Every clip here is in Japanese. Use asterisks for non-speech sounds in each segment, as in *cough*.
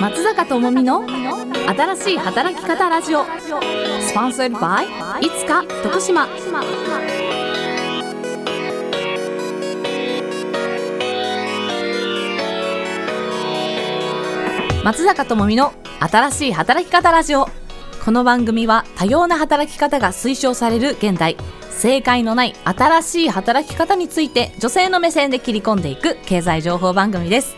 松坂智美の新しい働き方ラジオ。スポンサーバイいつか徳島松坂智美の新しい働き方ラジオ。この番組は多様な働き方が推奨される現代。正解のない新しい働き方について女性の目線で切り込んでいく経済情報番組です。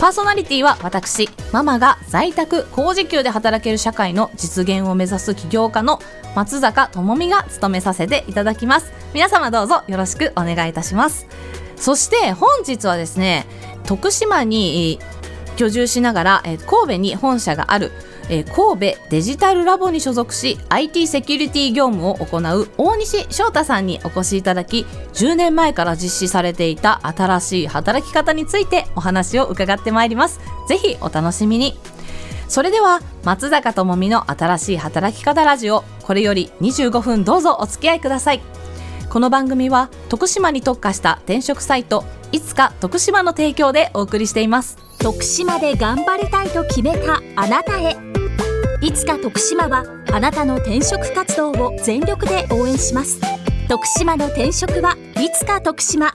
パーソナリティは私ママが在宅工事給で働ける社会の実現を目指す起業家の松坂智美が務めさせていただきます。皆様どうぞよろしくお願いいたします。そして本日はですね徳島に居住しながらえ神戸に本社があるえ神戸デジタルラボに所属し IT セキュリティ業務を行う大西翔太さんにお越しいただき10年前から実施されていた新しい働き方についてお話を伺ってまいります。ぜひお楽しみに。それでは松坂智美の新しい働き方ラジオこれより25分どうぞお付き合いください。この番組は徳島に特化した転職サイトいつか徳島の提供でお送りしています。徳島で頑張りたいと決めたあなたへ。いつか徳島はあなたの転職活動を全力で応援します。徳島の転職はいつか徳島。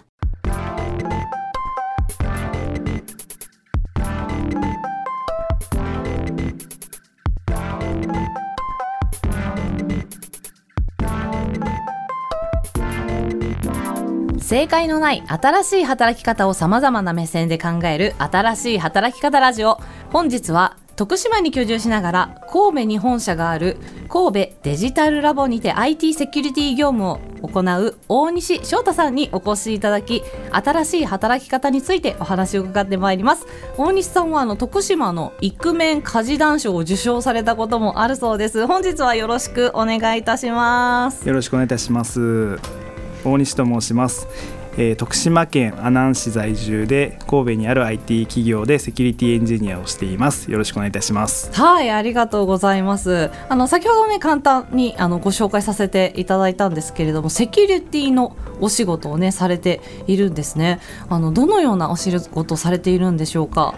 正解のない新しい働き方をさまざまな目線で考える新しい働き方ラジオ。本日は徳島に居住しながら神戸に本社がある神戸デジタルラボにて IT セキュリティ業務を行う大西翔太さんにお越しいただき新しい働き方についてお話を伺ってまいります。大西さんはあの徳島のイクメン家事団賞を受賞されたこともあるそうです。本日はよろしくお願いいたします。よろしくお願いいたします。大西と申します。えー、徳島県阿南市在住で神戸にある IT 企業でセキュリティエンジニアをしています。よろしくお願いいたします。はいありがとうございます。あの先ほどね簡単にあのご紹介させていただいたんですけれどもセキュリティのお仕事をねされているんですね。あのどのようなお仕事をされているんでしょうか？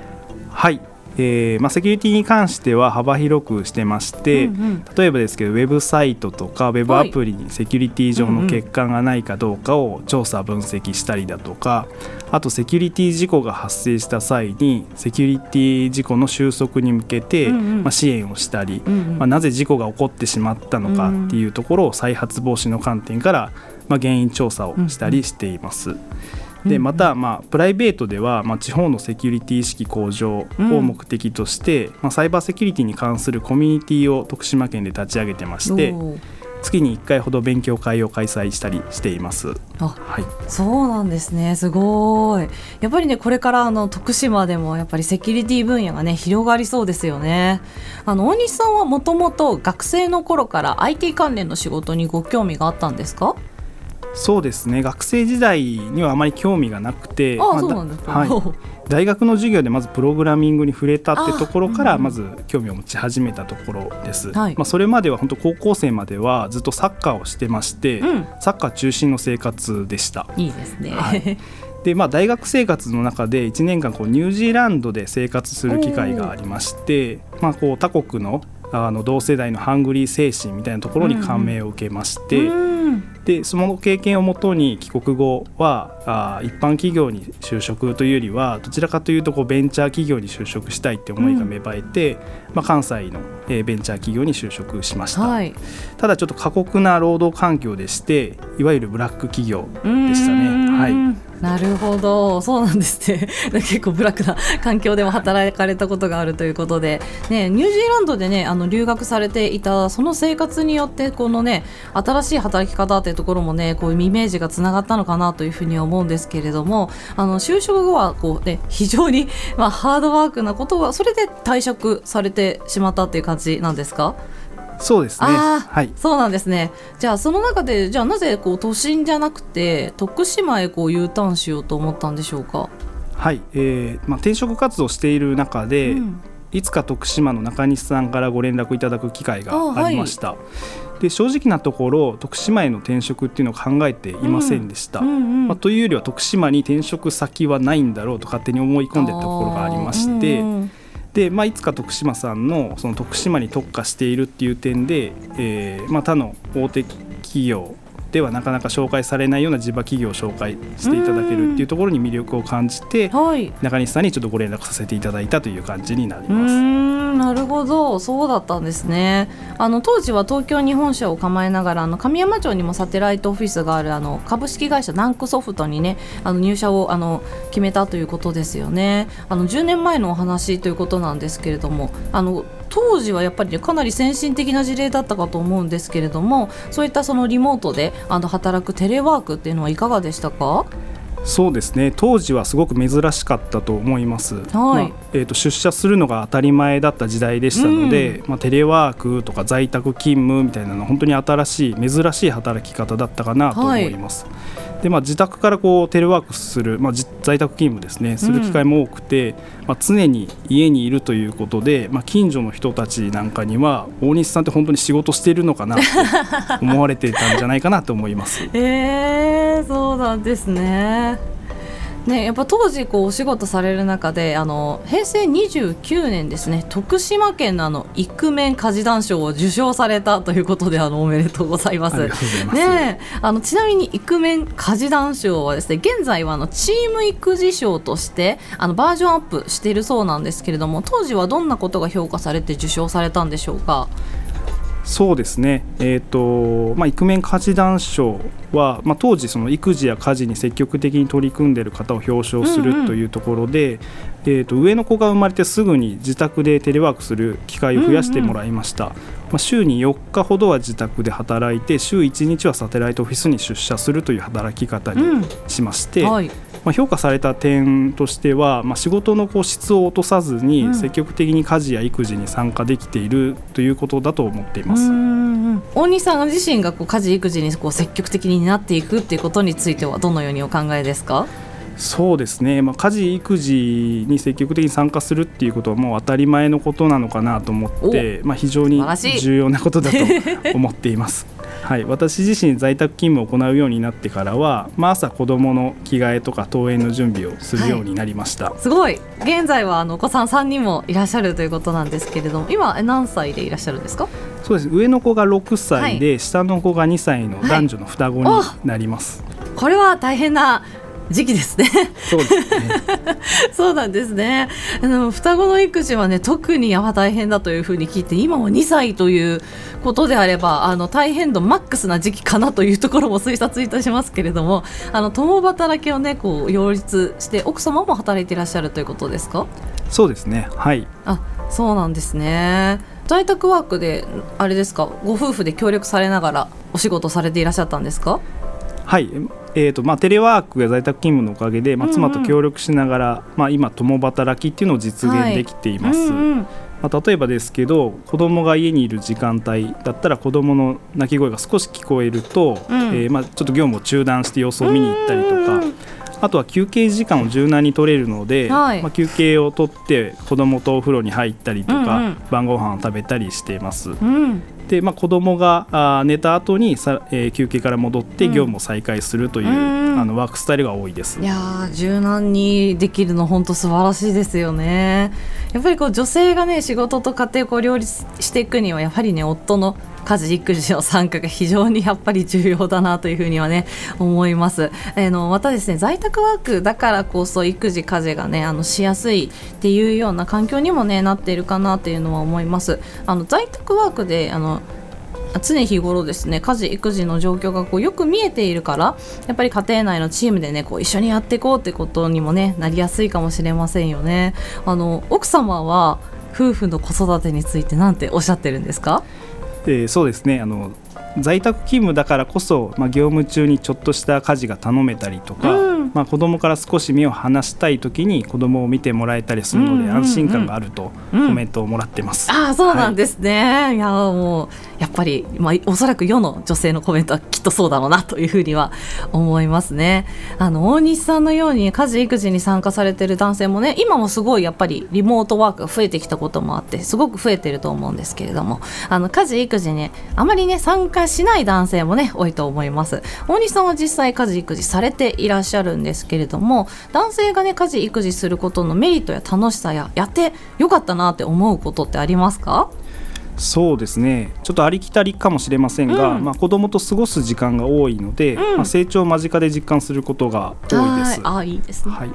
はいえーまあ、セキュリティに関しては幅広くしてまして、うんうん、例えばですけどウェブサイトとかウェブアプリにセキュリティ上の欠陥がないかどうかを調査分析したりだとかあとセキュリティ事故が発生した際にセキュリティ事故の収束に向けて、うんうん、まあ、支援をしたり、うんうん、まあ、なぜ事故が起こってしまったのかっていうところを再発防止の観点から、まあ、原因調査をしたりしています。うんうんでまた、まあ、プライベートでは、まあ、地方のセキュリティ意識向上を目的として、うん、まあ、サイバーセキュリティに関するコミュニティを徳島県で立ち上げてまして月に1回ほど勉強会を開催したりしています。あ、はい、そうなんですね。すごい。やっぱりねこれからあの徳島でもやっぱりセキュリティ分野がね広がりそうですよね。あの大西さんはもともと学生の頃から IT 関連の仕事にご興味があったんですか？そうですね。学生時代にはあまり興味がなくてあ、そうなんですか、はい、大学の授業でまずプログラミングに触れたってところからまず興味を持ち始めたところです、まあ、それまでは本当高校生まではずっとサッカーをしてまして、うん、サッカー中心の生活でした。いいですね、はい。でまあ、大学生活の中で1年間こうニュージーランドで生活する機会がありまして、まあ、こう他国のあの同世代のハングリー精神みたいなところに感銘を受けまして、うんでその経験をもとに帰国後はあ一般企業に就職というよりはどちらかというとこうベンチャー企業に就職したいって思いが芽生えて、うん、まあ、関西の、えー、ベンチャー企業に就職しました、はい、ただちょっと過酷な労働環境でしていわゆるブラック企業でしたね。はいなるほど。そうなんですね。*laughs* 結構ブラックな環境でも働かれたことがあるということで、ね、ニュージーランドで、ね、あの留学されていたその生活によってこの、ね、新しい働き方というところも、ね、こういうイメージがつながったのかなというふうに思うんですけれどもあの就職後はこう、ね、非常に、まあ、ハードワークなことはそれで退職されてしまったという感じなんですか？そうですね。はい。そうなんですね。じゃあその中でじゃあなぜこう都心じゃなくて徳島へこう U ターンしようと思ったんでしょうか？はい。えー、まあ転職活動している中で、うん、いつか徳島の中西さんからご連絡いただく機会がありました。はい、で正直なところ徳島への転職っていうのを考えていませんでした。うんうんうん、まあ、というよりは徳島に転職先はないんだろうと勝手に思い込んでたところがありまして。うんうんで、まあ、いつか徳島さんのその徳島に特化しているっていう点で、えーまあ、他の大手企業ではなかなか紹介されないような地場企業を紹介していただけるっていうところに魅力を感じてはい。中西さんにちょっとご連絡させていただいたという感じになります。んなるほど。そうだったんですね。あの当時は東京に本社を構えながらあの神山町にもサテライトオフィスがあるあの株式会社ナンクソフトにねあの入社をあの決めたということですよね。あの10年前のお話ということなんですけれどもあの当時はやっぱり、ね、かなり先進的な事例だったかと思うんですけれどもそういったそのリモートであの働くテレワークっていうのはいかがでしたか？そうですね。当時はすごく珍しかったと思います、まあえー、と出社するのが当たり前だった時代でしたので、まあ、テレワークとか在宅勤務みたいなのは本当に新しい珍しい働き方だったかなと思います。でまあ、自宅からこうテレワークする、まあ、じ在宅勤務ですねする機会も多くて、まあ、常に家にいるということで、まあ、近所の人たちなんかには大西さんって本当に仕事しているのかなと *laughs* 思われてたんじゃないかなと思います。えー、そうなんですね。ね、やっぱ当時こうお仕事される中であの平成29年ですね徳島県のあのイクメン家事団賞を受賞されたということであのおめでとうございます。ねえあのちなみにイクメン家事団賞はですね現在はあのチーム育児賞としてあのバージョンアップしているそうなんですけれども当時はどんなことが評価されて受賞されたんでしょうか？そうですね、えーとまあ、イクメン家事団賞は、まあ、当時その育児や家事に積極的に取り組んでいる方を表彰すうんうんるというところで、えー、と上の子が生まれてすぐに自宅でテレワークする機会を増やしてもらいました、まあ、週に4日ほどは自宅で働いて週1日はサテライトオフィスに出社するという働き方にうん。しまして、はい、まあ、評価された点としては、まあ、仕事のこう質を落とさずうん。に積極的に家事や育児に参加できているということだと思っています。大西さん自身がこう家事育児にこう積極的になっていくっていうことについてはどのようにお考えですか？そうですね、まあ、家事育児に積極的に参加するっていうことはもう当たり前のことなのかなと思って、まあ、非常に重要なことだと思っています。*laughs* はい、私自身在宅勤務を行うようになってからは、まあ、朝子どもの着替えとか登園の準備をするようになりました、すごい。現在はあのお子さん3人もいらっしゃるということなんですけれども今え何歳でいらっしゃるんですか？そうです。上の子が6歳で、下の子が2歳の男女の双子にはいなります、これは大変な時期ですね。そうですね。*laughs* そうなんですね。あの双子の育児はね特にやば大変だというふうに聞いて今は2歳ということであればあの大変度マックスな時期かなというところも推察いたしますけれどもあの共働きをねこう両立して奥様も働いていらっしゃるということですか？そうですね。はい。あそうなんですね。在宅ワークであれですか？ご夫婦で協力されながらお仕事されていらっしゃったんですか？はい、えーとまあ、テレワークや在宅勤務のおかげで、まあ、妻と協力しながら、まあ、今共働きっていうのを実現できています、うんうん。まあ、例えばですけど子供が家にいる時間帯だったら子供の泣き声が少し聞こえると、うん。えーまあ、ちょっと業務を中断して様子を見に行ったりとか、うんうんうん。あとは休憩時間を柔軟に取れるので、はい。まあ、休憩を取って子供とお風呂に入ったりとか、うんうん。晩ご飯を食べたりしています。うんで、まあ、子供があー寝た後にさ、えー休憩から戻ってうん。業務を再開するという、うん。あのワークスタイルが多いです。い。やー柔軟にできるの本当素晴らしいですよねやっぱりこう女性がね仕事と家庭をこう両立していくにはやはりね夫の家事育児の参加が非常にやっぱり重要だなというふうにはね *laughs* 思います。えーのまたですね在宅ワークだからこそ育児家事がねあのしやすいっていうような環境にもねなっているかなっていうのは思います。あの在宅ワークであの常日頃ですね家事育児の状況がこうよく見えているからやっぱり家庭内のチームでねこう一緒にやっていこうってことにもねなりやすいかもしれませんよね。あの奥様は夫婦の子育てについてなんておっしゃってるんですか？でそうですね。あの在宅勤務だからこそ、まあ、業務中にちょっとした家事が頼めたりとか、うんまあ、子供から少し目を離したい時に子供を見てもらえたりするので、うんうんうん安心感があるとコうん。メントをもらってます。ああそうなんですね、い、やもうやっぱり、まあ、おそらく世の女性のコメントはきっとそうだろうなというふうには思いますね。あの大西さんのように家事育児に参加されてる男性もね今もすごいやっぱりリモートワークが増えてきたこともあってすごく増えてると思うんですけれどもあの家事育児にあまりね参加しない男性もね多いと思います。大西さんは実際家事育児されていらっしゃるるんですけれども男性がね家事育児することのメリットや楽しさややってよかったなって思うことってありますか？そうですね。ちょっとありきたりかもしれませんが、うん、まあ、子供と過ごす時間が多いので、うん、まあ、成長を間近で実感することが多いです。あいいですね、はい。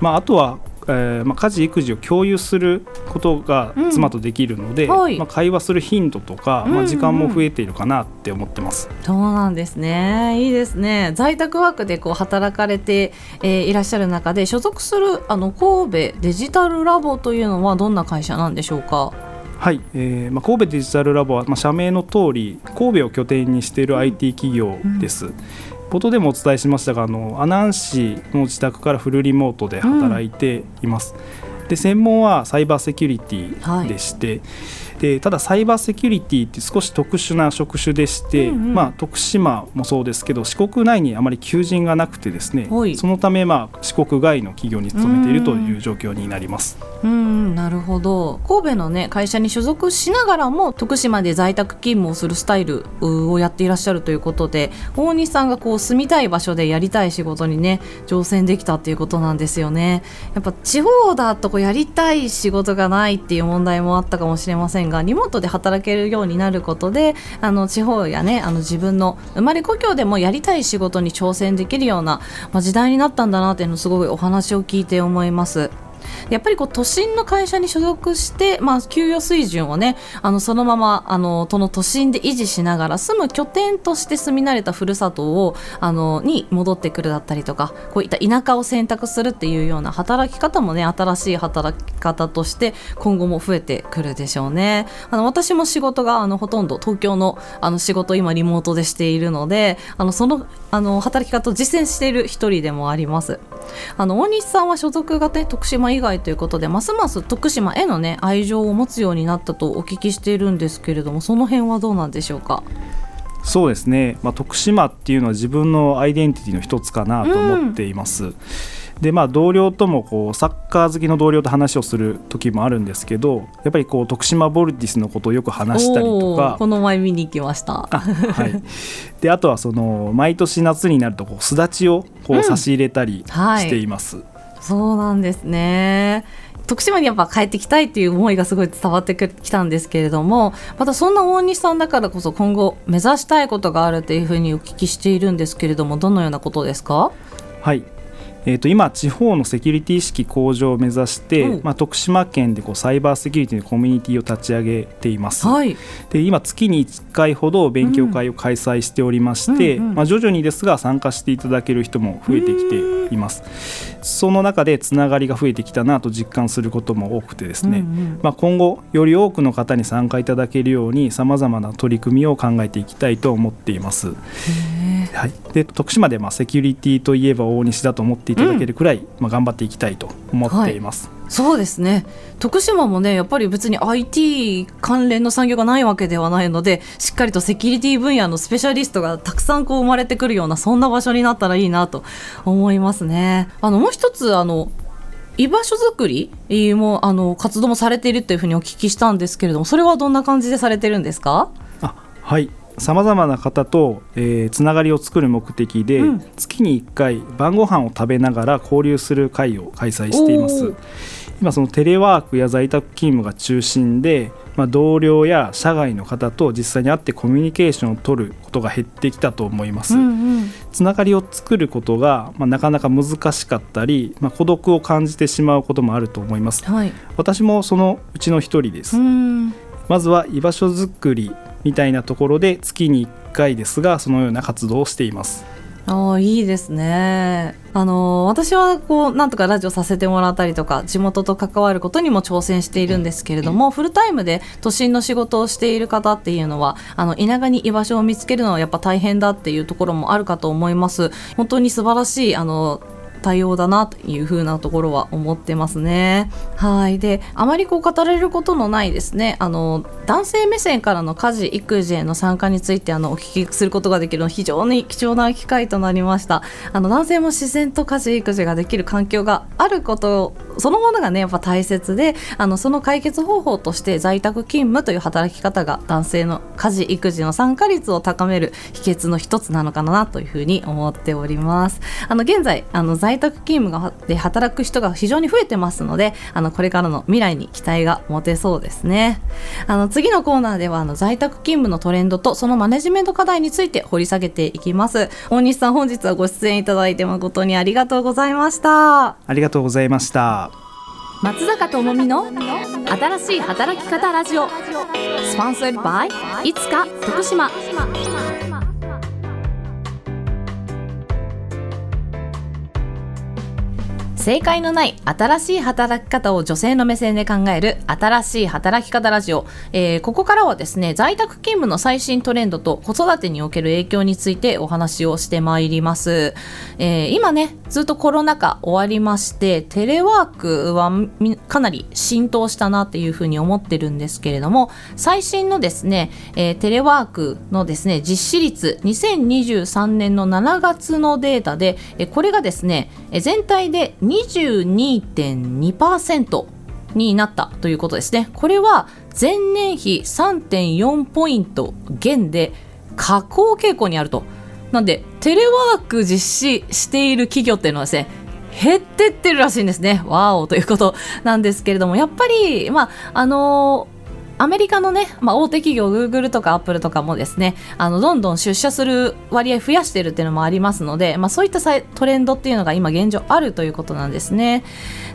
まあ、あとはえーまあ、家事育児を共有することが妻とできるので、うん。はい、まあ、会話する頻度とか、まあ、時間も増えているかなって思ってます、うんうん、そうなんですね。いいですね。在宅ワークでこう働かれて、えー、いらっしゃる中で所属するあの神戸デジタルラボというのはどんな会社なんでしょうか？はい、えーまあ、神戸デジタルラボは、まあ、社名の通り神戸を拠点にしている IT 企業です。うん冒頭でもお伝えしましたがあの阿南市の自宅からフルリモートで働いています。うん、で専門はサイバーセキュリティでして、はいでただサイバーセキュリティって少し特殊な職種でして、うんうん、まあ、徳島もそうですけど四国内にあまり求人がなくてですねそのため、まあ、四国外の企業に勤めているという状況になります。うんなるほど神戸の、ね、会社に所属しながらも徳島で在宅勤務をするスタイルをやっていらっしゃるということで大西さんがこう住みたい場所でやりたい仕事にね挑戦できたっていうことなんですよね。やっぱ地方だとこうやりたい仕事がないっていう問題もあったかもしれませんがリモートで働けるようになることであの地方やねあの自分の生まれ故郷でもやりたい仕事に挑戦できるような、まあ、時代になったんだなっていうのをすごいお話を聞いて思います。やっぱりこう都心の会社に所属して、まあ、給与水準をねあのそのままあのその都心で維持しながら住む拠点として住み慣れたふるさとをあのに戻ってくるだったりとかこういった田舎を選択するっていうような働き方もね新しい働き方として今後も増えてくるでしょうね。あの私も仕事があのほとんど東京のあの仕事今リモートでしているのであのそのあの働き方を実践している一人でもあります。あの大西さんは所属が、ね、徳島以外ということでますます徳島への、ね、愛情を持つようになったとお聞きしているんですけれどもその辺はどうなんでしょうか？そうですね、まあ、徳島っていうのは自分のアイデンティティの一つかなと思っています。うん。でまあ、同僚ともこうサッカー好きの同僚と話をする時もあるんですけどやっぱりこう徳島ボルティスのことをよく話したりとか。この前見に行きました。あ,、はい、であとはその毎年夏になるとこうすだちをこう差し入れたりしています、うんはい、そうなんですね。徳島にやっぱ帰ってきたいっていう思いがすごい伝わってきたんですけれどもまたそんな大西さんだからこそ今後目指したいことがあるというふうにお聞きしているんですけれどもどのようなことですか？はい。えー、と今、地方のセキュリティ意識向上を目指して、うん、まあ、徳島県でこうサイバーセキュリティのコミュニティを立ち上げています。はい、で今、月に1回ほど勉強会を開催しておりまして、うんうんうん、まあ、徐々にですが参加していただける人も増えてきています。その中でつながりが増えてきたなと実感することも多くてですね、うんうん、まあ、今後より多くの方に参加いただけるようにさまざまな取り組みを考えていきたいと思っています。はい、で徳島でまあセキュリティといえば大西だと思っていただけるくらい、うん、まあ、頑張っていきたいと思っています。はい、そうですね。徳島もねやっぱり別に IT 関連の産業がないわけではないのでしっかりとセキュリティ分野のスペシャリストがたくさんこう生まれてくるようなそんな場所になったらいいなと思いますね。あのもう一つあの居場所づくりもあの活動もされているというふうにお聞きしたんですけれどもそれはどんな感じでされてるんですか？あはいさまざまな方と、えー、つながりを作る目的で、うん、月に1回晩ご飯を食べながら交流する会を開催しています。今そのテレワークや在宅勤務が中心で、まあ、同僚や社外の方と実際に会ってコミュニケーションを取ることが減ってきたと思います、うんうん、つながりを作ることが、まあ、なかなか難しかったり、まあ、孤独を感じてしまうこともあると思います、はい、私もそのうちの一人です。まずは居場所づくりみたいなところで月に1回ですがそのような活動をしています。あいいですね。あの私はこうなんとかラジオさせてもらったりとか地元と関わることにも挑戦しているんですけれどもフルタイムで都心の仕事をしている方っていうのはあの田舎に居場所を見つけるのはやっぱ大変だっていうところもあるかと思います。本当に素晴らしいあの対応だなというふうなところは思ってますね。はい。であまりこう語られることのないですね。あの男性目線からの家事育児への参加についてあのお聞きすることができるの非常に貴重な機会となりました。あの男性も自然と家事育児ができる環境があることそのものがねやっぱ大切であのその解決方法として在宅勤務という働き方が男性の家事育児の参加率を高める秘訣の一つなのかなというふうに思っております。あの現在あの在在宅勤務がで働く人が非常に増えてますのであのこれからの未来に期待が持てそうですね。あの次のコーナーではあの在宅勤務のトレンドとそのマネジメント課題について掘り下げていきます。大西さん本日はご出演いただいて誠にありがとうございました。ありがとうございました。松坂智美の新しい働き方ラジオ。スポンサーバイいつか徳島正解のない新しい働き方を女性の目線で考える新しい働き方ラジオ、えー、ここからはですね在宅勤務の最新トレンドと子育てにおける影響についてお話をしてまいります、えー、今ねずっとコロナ禍終わりましてテレワークはかなり浸透したなっていうふうに思ってるんですけれども最新のですね、えー、テレワークのですね実施率2023年の7月のデータでこれがですね全体で22.2%になったということですね。これは前年比3.4ポイント減で下降傾向にあると。なんで、テレワーク実施している企業っていうのはですね、減ってってるらしいんですね。わおということなんですけれども、やっぱり、まあ、あのーアメリカのね、まあ、大手企業、グーグルとかアップルとかもですね、あの、どんどん出社する割合増やしてるっていうのもありますので、まあ、そういったトレンドっていうのが今現状あるということなんですね。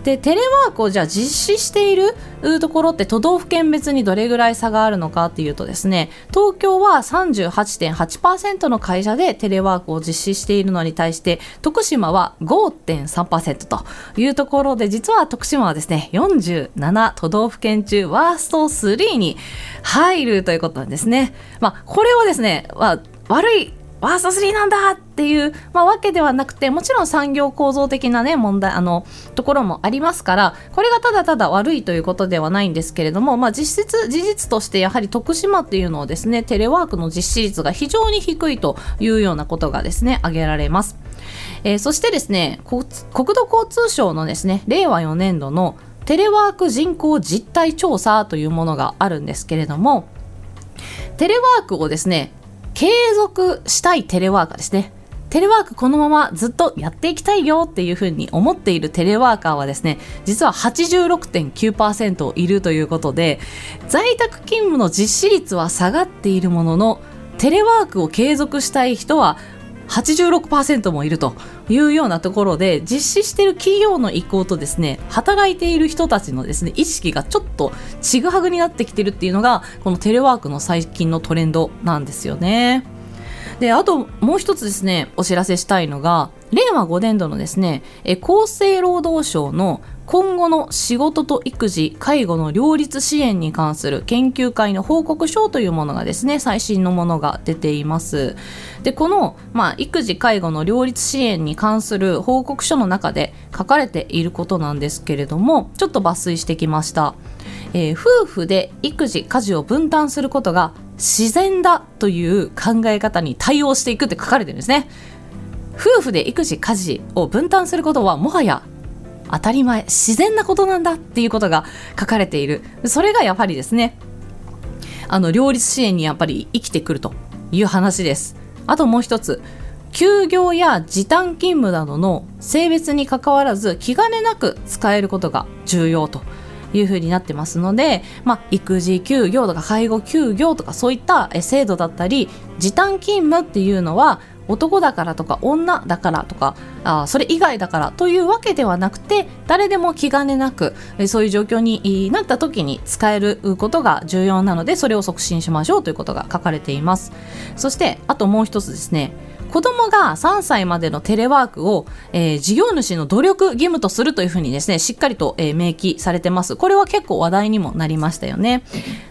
で、テレワークをじゃあ実施しているところって都道府県別にどれぐらい差があるのかっていうとですね、東京は38.8%の会社でテレワークを実施しているのに対して、徳島は5.3%というところで、実は徳島はですね、47都道府県中ワースト3に入るということなんですね。まあ、これはですね、まあ、悪いワースト3なんだっていう、まあ、わけではなくてもちろん産業構造的なね問題あのところもありますからこれがただただ悪いということではないんですけれども、まあ、実質事実としてやはり徳島っていうのをですねテレワークの実施率が非常に低いというようなことがですね挙げられます。えー、そしてですね国土交通省のですね令和4年度のテレワーク人口実態調査というものがあるんですけれどもテレワークをですね継続したいテレワーカーですね。テレワークこのままずっとやっていきたいよっていうふうに思っているテレワーカーはですね実は86.9%いるということで在宅勤務の実施率は下がっているもののテレワークを継続したい人は86%もいるというようなところで実施している企業の意向とですね働いている人たちのですね意識がちょっとちぐはぐになってきてるっていうのがこのテレワークの最近のトレンドなんですよね。であともう一つですねお知らせしたいのが令和5年度のですね厚生労働省の今後の仕事と育児介護の両立支援に関する研究会の報告書というものがですね最新のものが出ています。でこの、まあ、育児介護の両立支援に関する報告書の中で書かれていることなんですけれどもちょっと抜粋してきました、えー、夫婦で育児家事を分担することが自然だという考え方に対応していくって書かれてるんですね。夫婦で育児家事を分担することはもはや当たり前自然なことなんだっていうことが書かれている。それがやはりですねあの両立支援にやっぱり生きてくるという話です。あともう一つ休業や時短勤務などの性別にかかわらず気兼ねなく使えることが重要というふうになってますので、まあ、育児休業とか介護休業とかそういった制度だったり時短勤務っていうのは男だからとか女だからとかあそれ以外だからというわけではなくて誰でも気兼ねなくそういう状況になった時に使えることが重要なのでそれを促進しましょうということが書かれています。そしてあともう一つですね。子供が3歳までのテレワークを、えー、事業主の努力義務とするというふうにですねしっかりと、えー、明記されてます。これは結構話題にもなりましたよね。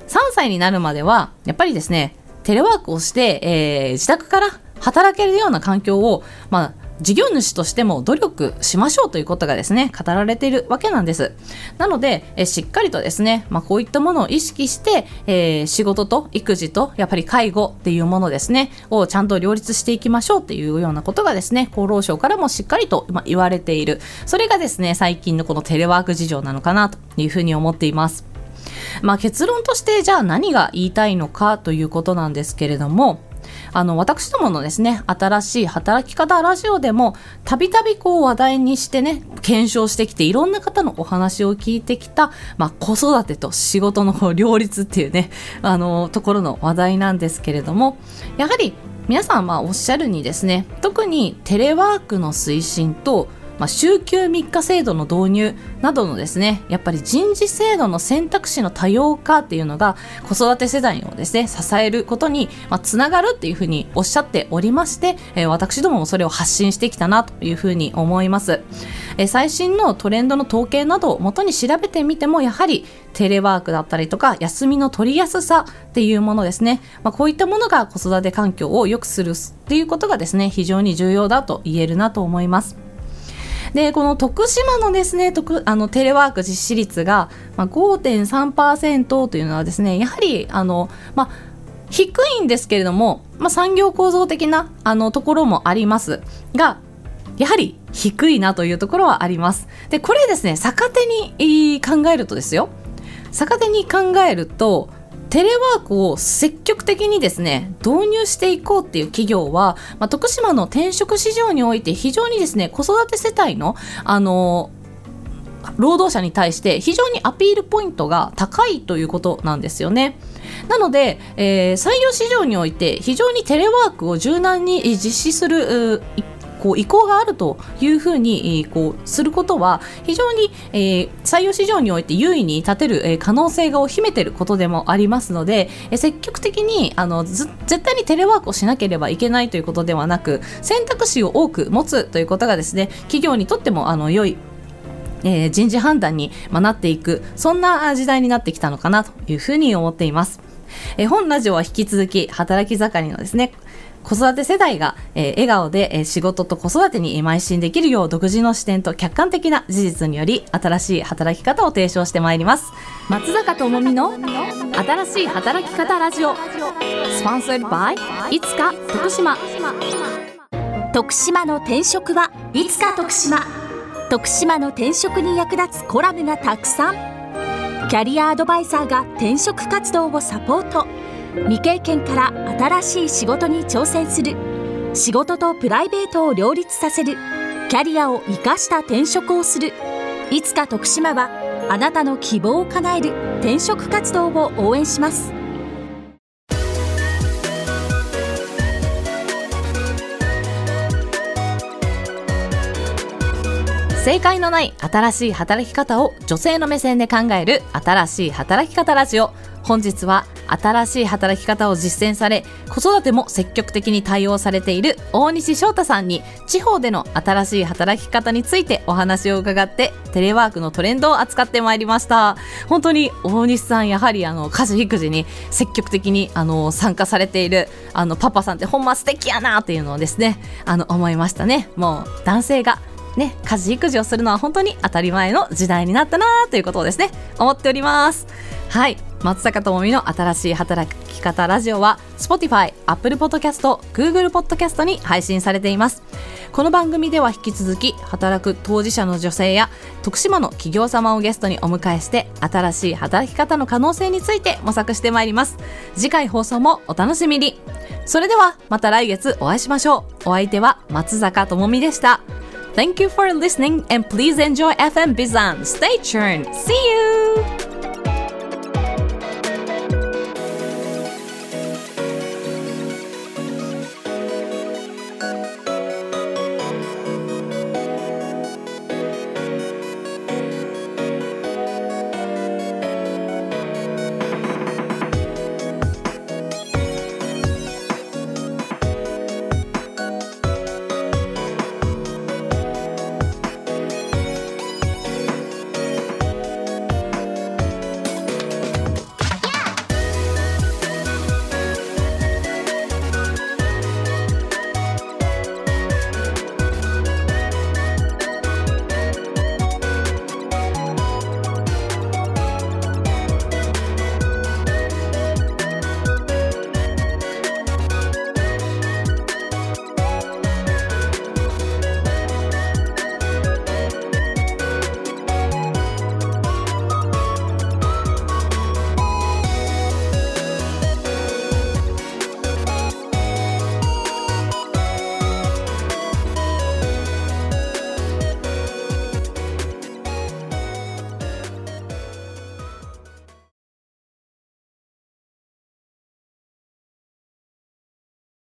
3歳になるまではやっぱりですねテレワークをして、えー、自宅から働けるような環境を、まあ、事業主としても努力しましょうということがですね語られているわけなんです。なのでえしっかりとですね、まあ、こういったものを意識して、えー、仕事と育児とやっぱり介護っていうものですねをちゃんと両立していきましょうっていうようなことがですね厚労省からもしっかりと、ま、言われている。それがですね最近のこのテレワーク事情なのかなというふうに思っています。まあ、結論としてじゃあ何が言いたいのかということなんですけれどもあの私どものですね新しい働き方ラジオでもたびたびこう話題にしてね検証してきていろんな方のお話を聞いてきた、まあ、子育てと仕事のこう両立っていうねあのところの話題なんですけれどもやはり皆さんまおっしゃるにですね特にテレワークの推進とまあ、週休3日制度の導入などのですねやっぱり人事制度の選択肢の多様化っていうのが子育て世代をですね支えることに、つながるっていうふうにおっしゃっておりまして、え、私どももそれを発信してきたなというふうに思います、え、最新のトレンドの統計などをもとに調べてみてもやはりテレワークだったりとか休みの取りやすさっていうものですね、まあ、こういったものが子育て環境を良くするっていうことがですね非常に重要だと言えるなと思います。でこの徳島のですね徳あのテレワーク実施率が、まあ、5.3%というのはですねやはりあの、まあ、低いんですけれども、まあ、産業構造的なあのところもありますがやはり低いなというところはあります。でこれですね逆手に考えるとですよ逆手に考えるとテレワークを積極的にですね導入していこうっていう企業は、まあ、徳島の転職市場において非常にですね子育て世帯のあの労働者に対して非常にアピールポイントが高いということなんですよね。なので、えー、採用市場において非常にテレワークを柔軟に実施する一こう意向があるというふうにこうすることは非常に、えー、採用市場において優位に立てる、えー、可能性が秘めていることでもありますので、えー、積極的にあの絶対にテレワークをしなければいけないということではなく選択肢を多く持つということがですね企業にとってもあの良いえー、人事判断に、まなっていくそんな時代になってきたのかなというふうに思っています。えー、本ラジオは引き続き働き盛りのですね子育て世代が、えー、笑顔で、えー、仕事と子育てに邁進できるよう独自の視点と客観的な事実により新しい働き方を提唱してまいります。松坂智美の新しい働き方ラジオ。スポンサー by いつか徳島徳島の転職はいつか徳島徳島の転職に役立つコラムがたくさん。キャリアアドバイザーが転職活動をサポート未経験から新しい仕事に挑戦する。仕事とプライベートを両立させる。キャリアを生かした転職をする。いつか徳島はあなたの希望を叶える転職活動を応援します。正解のない新しい働き方を女性の目線で考える新しい働き方ラジオ。本日は新しい働き方を実践され子育ても積極的に対応されている大西翔太さんに地方での新しい働き方についてお話を伺ってテレワークのトレンドを扱ってまいりました。本当に大西さんやはりあの家事育児に積極的にあの参加されているあのパパさんってほんま素敵やなっていうのをですねあの思いましたね。もう男性がね、家事育児をするのは本当に当たり前の時代になったなということをですね思っております。はい。松坂智美の新しい働き方ラジオは Spotify、Apple Podcast、Google Podcast に配信されています。この番組では引き続き働く当事者の女性や徳島の企業様をゲストにお迎えして新しい働き方の可能性について模索してまいります。次回放送もお楽しみに。それではまた来月お会いしましょう。お相手は松坂智美でした。Thank you for listening and please enjoy FM Bizan. Stay tuned. See you!